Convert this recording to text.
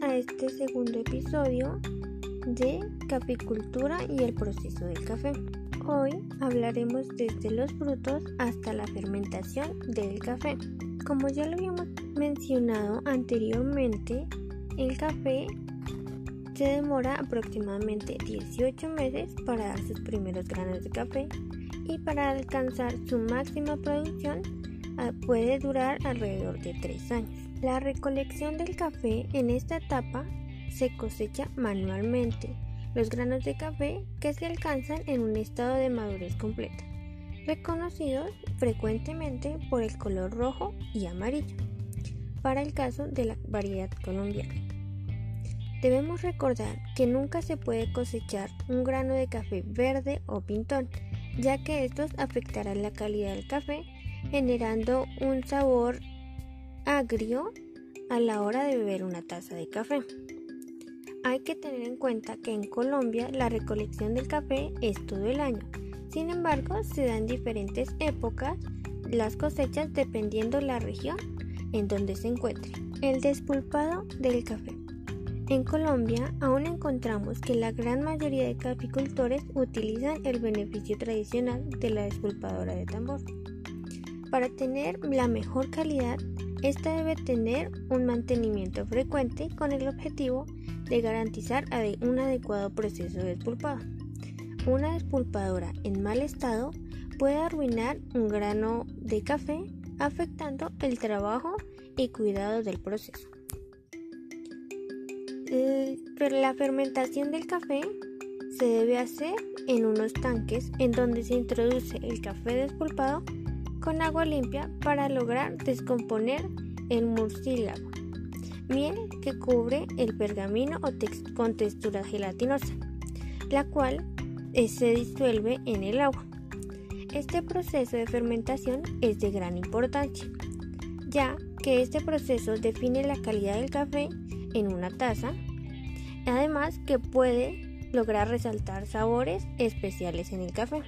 a este segundo episodio de capicultura y el proceso del café. Hoy hablaremos desde los frutos hasta la fermentación del café. Como ya lo habíamos mencionado anteriormente, el café se demora aproximadamente 18 meses para dar sus primeros granos de café y para alcanzar su máxima producción puede durar alrededor de 3 años. La recolección del café en esta etapa se cosecha manualmente los granos de café que se alcanzan en un estado de madurez completa, reconocidos frecuentemente por el color rojo y amarillo, para el caso de la variedad colombiana. Debemos recordar que nunca se puede cosechar un grano de café verde o pintón, ya que estos afectarán la calidad del café, generando un sabor agrio a la hora de beber una taza de café. Hay que tener en cuenta que en Colombia la recolección del café es todo el año. Sin embargo, se da en diferentes épocas las cosechas dependiendo la región en donde se encuentre. El despulpado del café. En Colombia aún encontramos que la gran mayoría de caficultores utilizan el beneficio tradicional de la despulpadora de tambor. Para tener la mejor calidad esta debe tener un mantenimiento frecuente con el objetivo de garantizar un adecuado proceso de despulpado. Una despulpadora en mal estado puede arruinar un grano de café afectando el trabajo y cuidado del proceso. La fermentación del café se debe hacer en unos tanques en donde se introduce el café despulpado con agua limpia para lograr descomponer el murciélago, miel que cubre el pergamino o con textura gelatinosa, la cual eh, se disuelve en el agua. Este proceso de fermentación es de gran importancia, ya que este proceso define la calidad del café en una taza, además que puede lograr resaltar sabores especiales en el café.